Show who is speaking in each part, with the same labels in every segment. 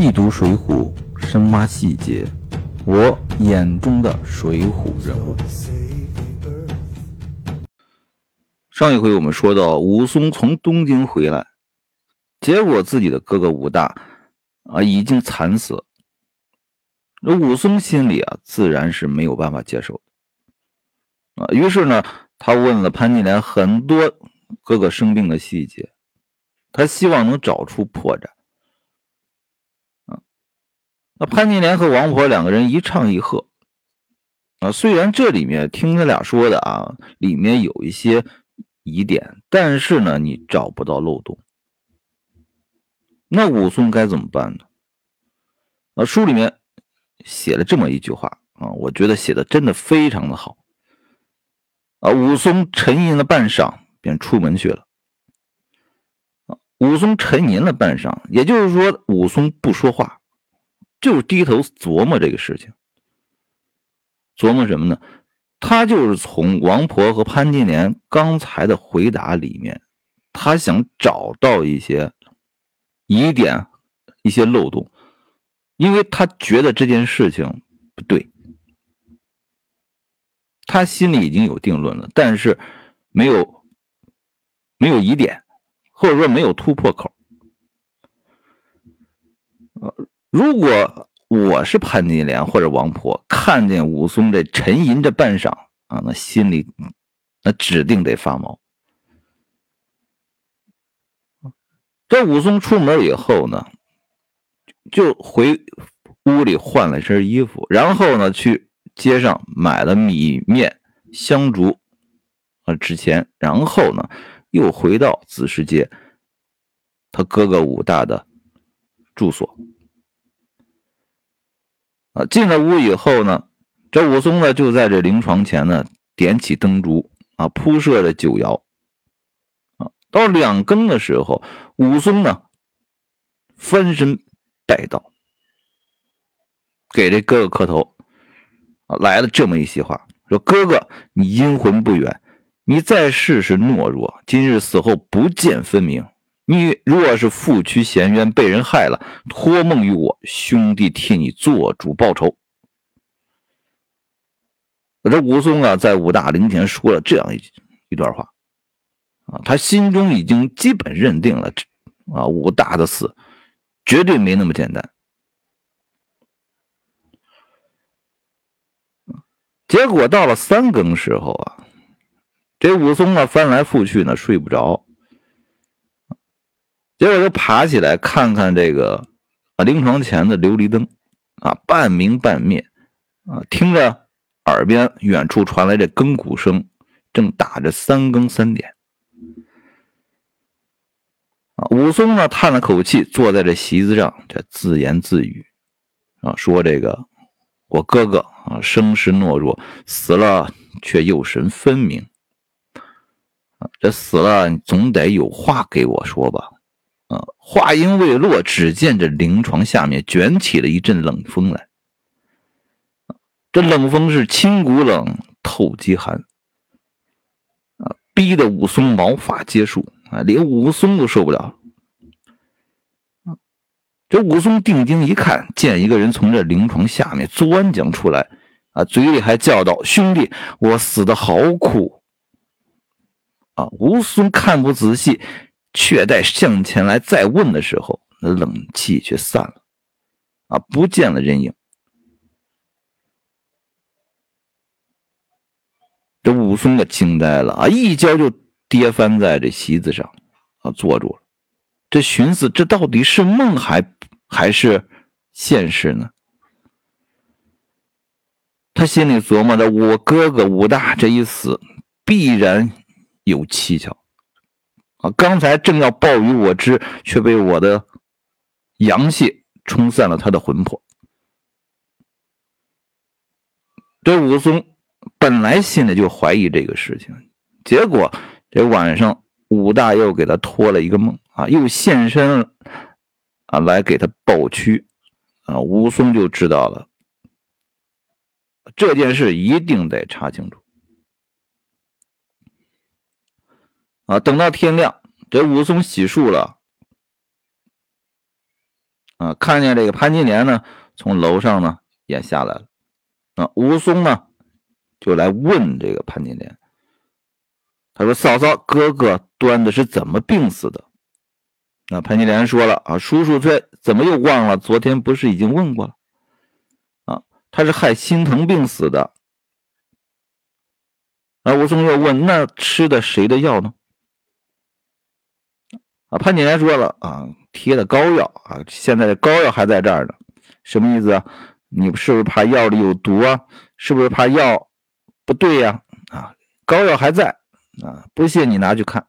Speaker 1: 细读《水浒》，深挖细节，我眼中的水浒人物。上一回我们说到，武松从东京回来，结果自己的哥哥武大啊已经惨死。那武松心里啊自然是没有办法接受啊，于是呢，他问了潘金莲很多哥哥生病的细节，他希望能找出破绽。那潘金莲和王婆两个人一唱一和，啊，虽然这里面听他俩说的啊，里面有一些疑点，但是呢，你找不到漏洞。那武松该怎么办呢？啊，书里面写了这么一句话啊，我觉得写的真的非常的好。啊，武松沉吟了半晌，便出门去了。啊，武松沉吟了半晌，也就是说，武松不说话。就是低头琢磨这个事情，琢磨什么呢？他就是从王婆和潘金莲刚才的回答里面，他想找到一些疑点、一些漏洞，因为他觉得这件事情不对，他心里已经有定论了，但是没有没有疑点，或者说没有突破口。呃如果我是潘金莲或者王婆，看见武松这沉吟着半晌啊，那心里那指定得发毛。这武松出门以后呢，就回屋里换了身衣服，然后呢去街上买了米面香烛啊纸钱，然后呢又回到子时街他哥哥武大的住所。啊，进了屋以后呢，这武松呢就在这灵床前呢点起灯烛啊，铺设着酒肴啊。到两更的时候，武松呢翻身拜道，给这哥哥磕头啊，来了这么一席话，说：“哥哥，你阴魂不远，你在世是懦弱，今日死后不见分明。”你若是负屈衔冤，被人害了，托梦于我，兄弟替你做主报仇。这武松啊，在武大陵前说了这样一一段话，啊，他心中已经基本认定了，啊，武大的死绝对没那么简单。结果到了三更时候啊，这武松啊翻来覆去呢，睡不着。结果就爬起来看看这个啊灵床前的琉璃灯啊半明半灭啊听着耳边远处传来这更鼓声，正打着三更三点啊武松呢叹了口气，坐在这席子上，这自言自语啊说：“这个我哥哥啊生时懦弱，死了却又神分明这死了总得有话给我说吧。”啊！话音未落，只见这灵床下面卷起了一阵冷风来。这冷风是清骨冷，透肌寒。啊！逼得武松毛发皆竖啊！连武松都受不了。这武松定睛一看，见一个人从这灵床下面钻将出来，啊，嘴里还叫道：“兄弟，我死的好苦。”啊！武松看不仔细。却待向前来再问的时候，那冷气却散了，啊，不见了人影。这武松可惊呆了啊，一跤就跌翻在这席子上，啊，坐住了。这寻思，这到底是梦还还是现实呢？他心里琢磨着：我哥哥武大这一死，必然有蹊跷。啊！刚才正要报与我知，却被我的阳气冲散了他的魂魄。这武松本来心里就怀疑这个事情，结果这晚上武大又给他托了一个梦啊，又现身啊来给他报屈啊，武松就知道了这件事一定得查清楚。啊，等到天亮，这武松洗漱了，啊，看见这个潘金莲呢，从楼上呢也下来了。啊，武松呢就来问这个潘金莲，他说：“嫂嫂，哥哥端的是怎么病死的？”那潘金莲说了：“啊，叔叔这怎么又忘了？昨天不是已经问过了？啊，他是害心疼病死的。”啊，武松又问：“那吃的谁的药呢？”啊，潘金莲说了：“啊，贴的膏药啊，现在的膏药还在这儿呢。什么意思啊？你是不是怕药里有毒啊？是不是怕药不对呀？啊，膏药还在啊，不信你拿去看。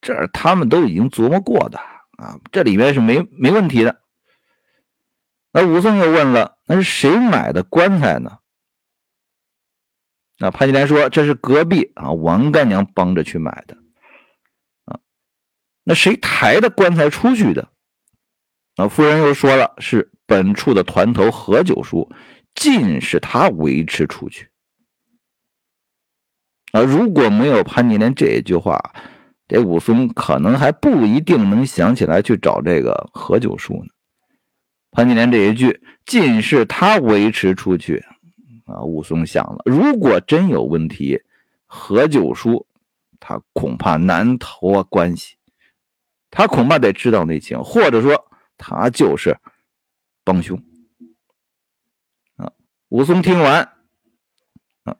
Speaker 1: 这他们都已经琢磨过的啊，这里面是没没问题的。”那武松又问了：“那是谁买的棺材呢？”那潘金莲说：“这是隔壁啊，王干娘帮着去买的。”那谁抬的棺材出去的？啊，夫人又说了：“是本处的团头何九叔，尽是他维持出去。”啊，如果没有潘金莲这一句话，这武松可能还不一定能想起来去找这个何九叔呢。潘金莲这一句“尽是他维持出去”。啊，武松想了，如果真有问题，何九叔他恐怕难逃关系，他恐怕得知道内情，或者说他就是帮凶。啊，武松听完，啊，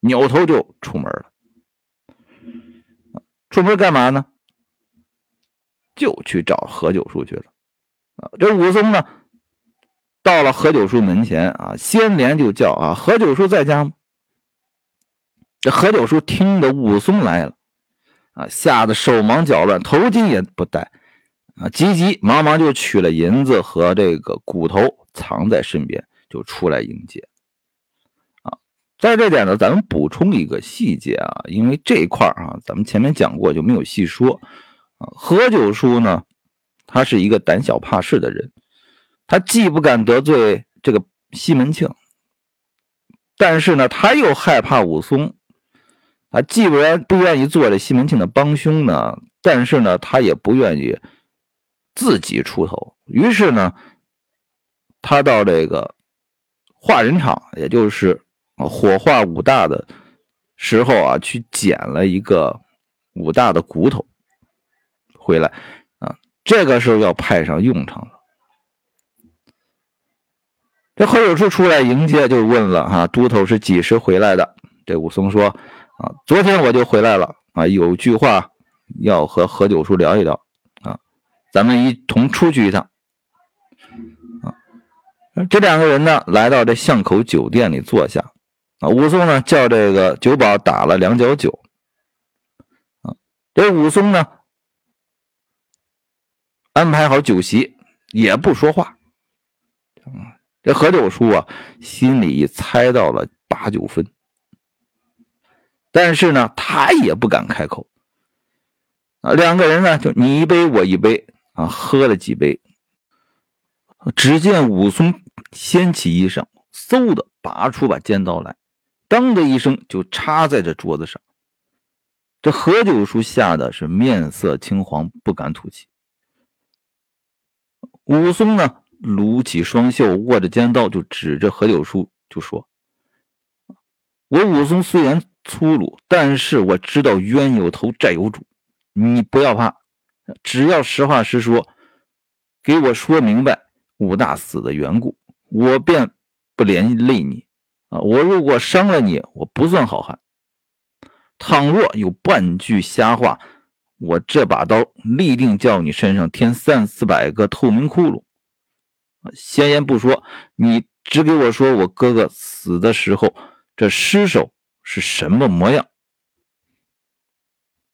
Speaker 1: 扭头就出门了。出门干嘛呢？就去找何九叔去了。啊，这武松呢？到了何九叔门前啊，先连就叫啊，何九叔在家吗？这何九叔听得武松来了啊，吓得手忙脚乱，头巾也不戴啊，急急忙忙就取了银子和这个骨头藏在身边，就出来迎接啊。在这点呢，咱们补充一个细节啊，因为这一块啊，咱们前面讲过就没有细说啊。何九叔呢，他是一个胆小怕事的人。他既不敢得罪这个西门庆，但是呢，他又害怕武松。他既不然不愿意做这西门庆的帮凶呢，但是呢，他也不愿意自己出头。于是呢，他到这个化人场，也就是火化武大的时候啊，去捡了一个武大的骨头回来啊。这个时候要派上用场了。这何九叔出来迎接，就问了：“哈，都头是几时回来的？”这武松说：“啊，昨天我就回来了。啊，有句话要和何九叔聊一聊。啊，咱们一同出去一趟。”啊，这两个人呢，来到这巷口酒店里坐下。啊，武松呢叫这个酒保打了两角酒。啊，这武松呢安排好酒席，也不说话。啊。这何九叔啊，心里猜到了八九分，但是呢，他也不敢开口。啊，两个人呢，就你一杯我一杯啊，喝了几杯。只见武松掀起衣裳，嗖的拔出把尖刀来，当的一声就插在这桌子上。这何九叔吓得是面色青黄，不敢吐气。武松呢？撸起双袖，握着尖刀，就指着何九叔就说：“我武松虽然粗鲁，但是我知道冤有头债有主，你不要怕，只要实话实说，给我说明白武大死的缘故，我便不连累你啊！我如果伤了你，我不算好汉；倘若有半句瞎话，我这把刀立定叫你身上添三四百个透明窟窿。”闲言不说，你只给我说，我哥哥死的时候，这尸首是什么模样？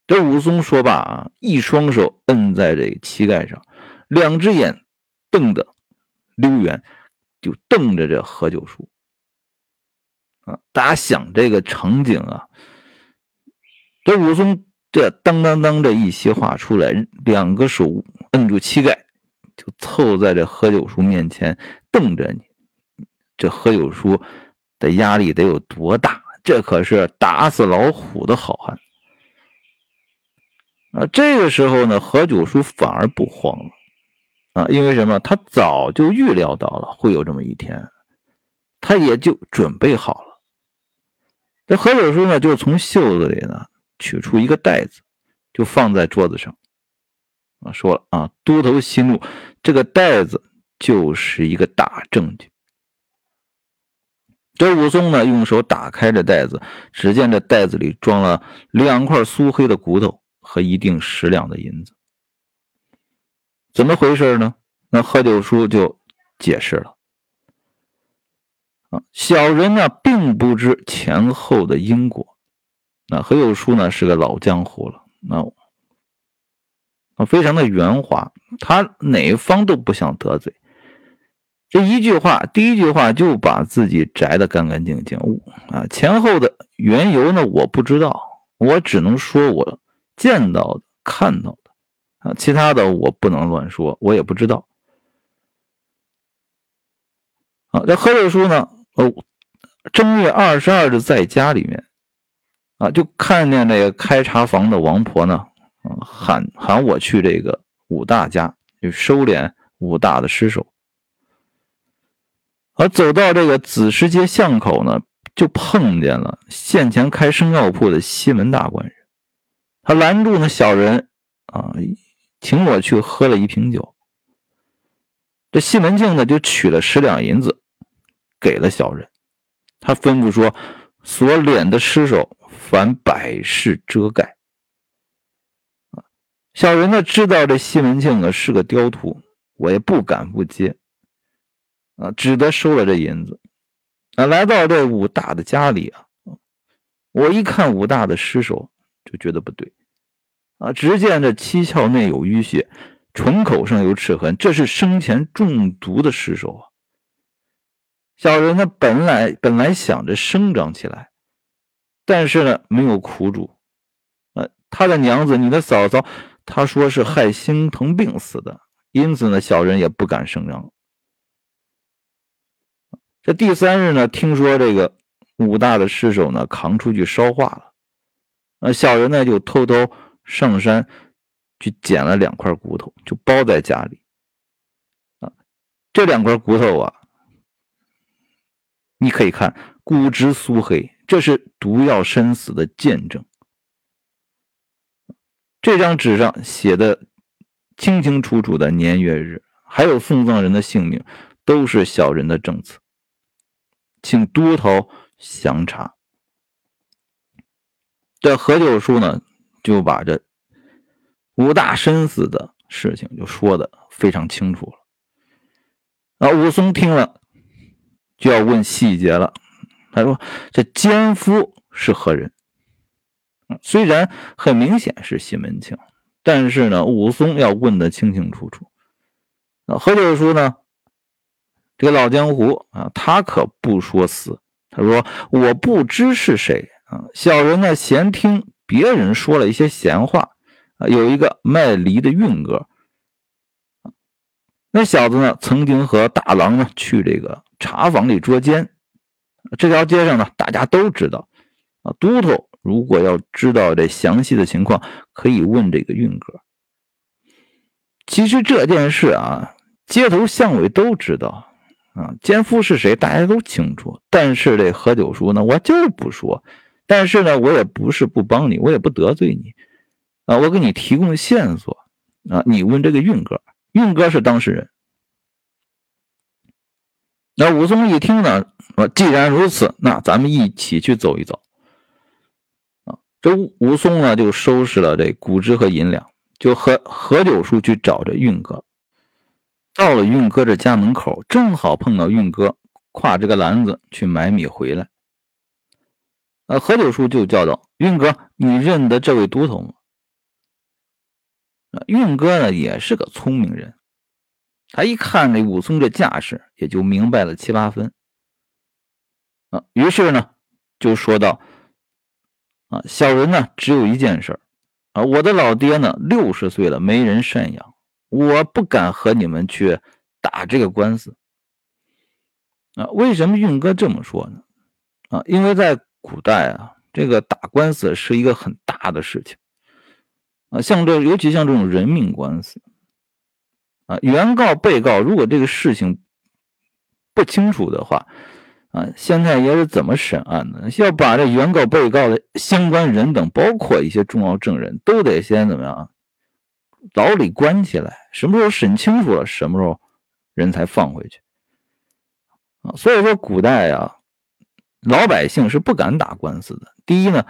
Speaker 1: 这武松说罢啊，一双手摁在这膝盖上，两只眼瞪得溜圆，就瞪着这何九叔。啊，大家想这个场景啊，这武松这当当当这一席话出来，两个手摁住膝盖。就凑在这何九叔面前瞪着你，这何九叔的压力得有多大？这可是打死老虎的好汉啊！这个时候呢，何九叔反而不慌了啊，因为什么？他早就预料到了会有这么一天，他也就准备好了。这何九叔呢，就从袖子里呢取出一个袋子，就放在桌子上。啊，说了啊，都头息怒，这个袋子就是一个大证据。这武松呢，用手打开这袋子，只见这袋子里装了两块酥黑的骨头和一锭十两的银子。怎么回事呢？那何九叔就解释了：啊，小人呢并不知前后的因果。那何九叔呢是个老江湖了，那非常的圆滑，他哪方都不想得罪。这一句话，第一句话就把自己摘得干干净净。啊，前后的缘由呢，我不知道，我只能说我见到的、看到的，啊，其他的我不能乱说，我也不知道。啊，这何九叔呢？哦，正月二十二日在家里面，啊，就看见那个开茶房的王婆呢，啊，喊喊我去这个武大家去收敛武大的尸首。而走到这个子时街巷口呢，就碰见了县前开生药铺的西门大官人。他拦住那小人啊，请我去喝了一瓶酒。这西门庆呢，就取了十两银子给了小人。他吩咐说：“所敛的尸首，凡百事遮盖。”小人呢，知道这西门庆呢是个刁徒，我也不敢不接。啊，只得收了这银子。啊，来到这武大的家里啊，我一看武大的尸首，就觉得不对。啊，只见这七窍内有淤血，唇口上有齿痕，这是生前中毒的尸首啊。小人呢，本来本来想着生长起来，但是呢，没有苦主。啊，他的娘子，你的嫂嫂，她说是害心疼病死的，因此呢，小人也不敢声张。这第三日呢，听说这个武大的尸首呢扛出去烧化了，呃，小人呢就偷偷上山去捡了两块骨头，就包在家里。啊，这两块骨头啊，你可以看骨质酥黑，这是毒药身死的见证。这张纸上写的清清楚楚的年月日，还有送葬人的姓名，都是小人的证词。请都头详查。这何九叔呢，就把这武大身死的事情就说的非常清楚了。啊，武松听了就要问细节了。他说：“这奸夫是何人？”虽然很明显是西门庆，但是呢，武松要问的清清楚楚。那何九叔呢？这个老江湖啊，他可不说死。他说：“我不知是谁啊。”小人呢，闲听别人说了一些闲话啊。有一个卖梨的运哥，那小子呢，曾经和大郎呢去这个茶坊里捉奸。这条街上呢，大家都知道啊。都头如果要知道这详细的情况，可以问这个运哥。其实这件事啊，街头巷尾都知道。啊，奸夫是谁？大家都清楚。但是这何九叔呢，我就不说。但是呢，我也不是不帮你，我也不得罪你。啊，我给你提供线索。啊，你问这个运哥，运哥是当事人。那武松一听呢，说既然如此，那咱们一起去走一走。啊，这武松呢就收拾了这谷汁和银两，就和何九叔去找这运哥。到了运哥这家门口，正好碰到运哥挎着个篮子去买米回来。呃，何九叔就叫道：“运哥，你认得这位都头吗？”运哥呢也是个聪明人，他一看这武松这架势，也就明白了七八分。啊，于是呢就说道：“啊，小人呢只有一件事啊，我的老爹呢六十岁了，没人赡养。”我不敢和你们去打这个官司啊！为什么运哥这么说呢？啊，因为在古代啊，这个打官司是一个很大的事情啊，像这尤其像这种人命官司啊，原告、被告如果这个事情不清楚的话，啊，县太爷是怎么审案的？要把这原告、被告的相关人等，包括一些重要证人都得先怎么样？牢里关起来，什么时候审清楚了，什么时候人才放回去啊？所以说，古代啊，老百姓是不敢打官司的。第一呢，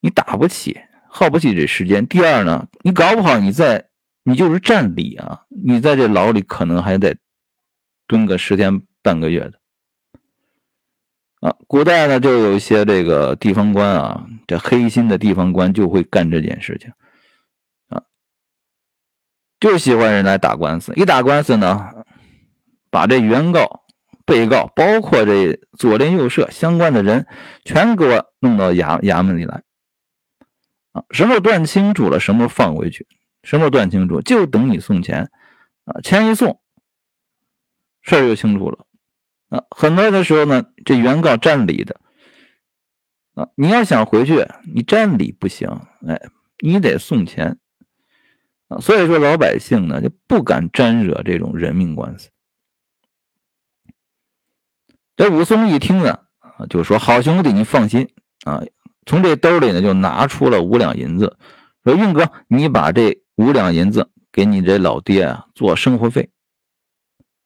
Speaker 1: 你打不起，耗不起这时间；第二呢，你搞不好你在你就是占理啊，你在这牢里可能还得蹲个十天半个月的啊。古代呢，就有一些这个地方官啊，这黑心的地方官就会干这件事情。就喜欢人来打官司，一打官司呢，把这原告、被告，包括这左邻右舍相关的人，全给我弄到衙衙门里来。啊，什么断清楚了，什么放回去，什么断清楚，就等你送钱。啊，钱一送，事儿就清楚了。啊，很多的时候呢，这原告占理的，啊，你要想回去，你占理不行，哎，你得送钱。所以说老百姓呢就不敢沾惹这种人命官司。这武松一听呢，啊，就说：“好兄弟，你放心啊。”从这兜里呢就拿出了五两银子，说：“运哥，你把这五两银子给你这老爹啊做生活费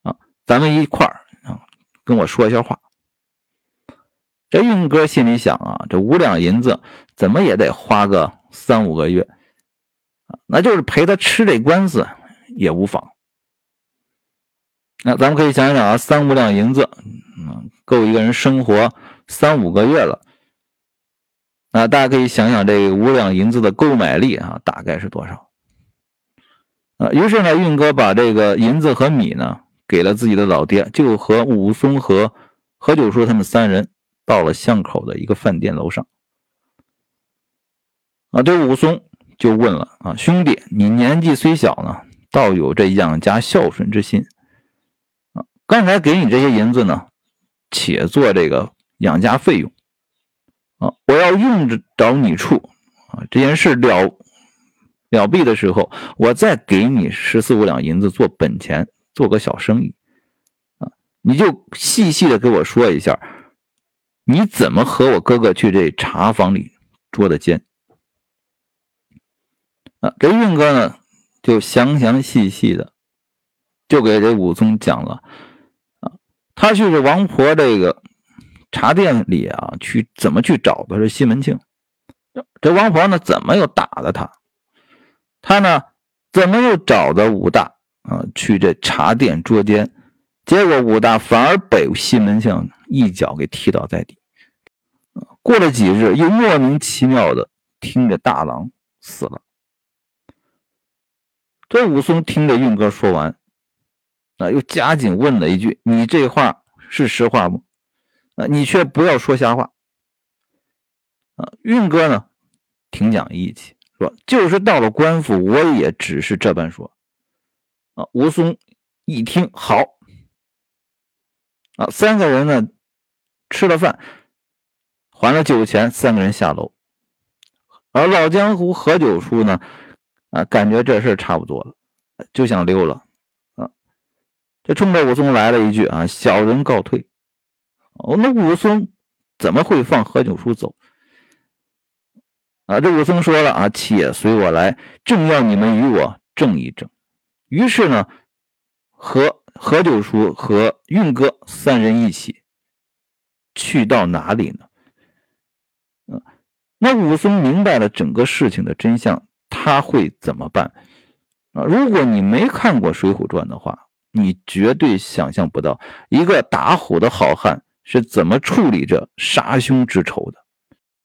Speaker 1: 啊，咱们一块儿啊跟我说一下话。”这运哥心里想啊，这五两银子怎么也得花个三五个月。那就是陪他吃这官司也无妨。那咱们可以想想啊，三五两银子，嗯，够一个人生活三五个月了。那大家可以想想这五两银子的购买力啊，大概是多少？啊，于是呢，运哥把这个银子和米呢给了自己的老爹，就和武松和何九叔他们三人到了巷口的一个饭店楼上。啊，这武松。就问了啊，兄弟，你年纪虽小呢，倒有这养家孝顺之心啊。刚才给你这些银子呢，且做这个养家费用啊。我要用着你处啊，这件事了了毕的时候，我再给你十四五两银子做本钱，做个小生意啊。你就细细的给我说一下，你怎么和我哥哥去这茶房里捉的奸？啊，这运哥呢，就详详细细的，就给这武松讲了。啊，他去这王婆这个茶店里啊，去怎么去找的是西门庆？这王婆呢，怎么又打了他？他呢，怎么又找的武大啊？去这茶店捉奸，结果武大反而被西门庆一脚给踢倒在地。过了几日，又莫名其妙的听着大郎死了。这武松听着运哥说完，啊，又加紧问了一句：“你这话是实话不？啊，你却不要说瞎话。”啊，运哥呢，挺讲义气，说：“就是到了官府，我也只是这般说。”啊，武松一听，好，啊，三个人呢，吃了饭，还了酒钱，三个人下楼，而老江湖何九叔呢？啊，感觉这事差不多了，就想溜了。啊，这冲着武松来了一句：“啊，小人告退。”哦，那武松怎么会放何九叔走？啊，这武松说了：“啊，且随我来，正要你们与我正一正。”于是呢，和何九叔和运哥三人一起去到哪里呢？嗯，那武松明白了整个事情的真相。他会怎么办啊？如果你没看过《水浒传》的话，你绝对想象不到一个打虎的好汉是怎么处理这杀兄之仇的。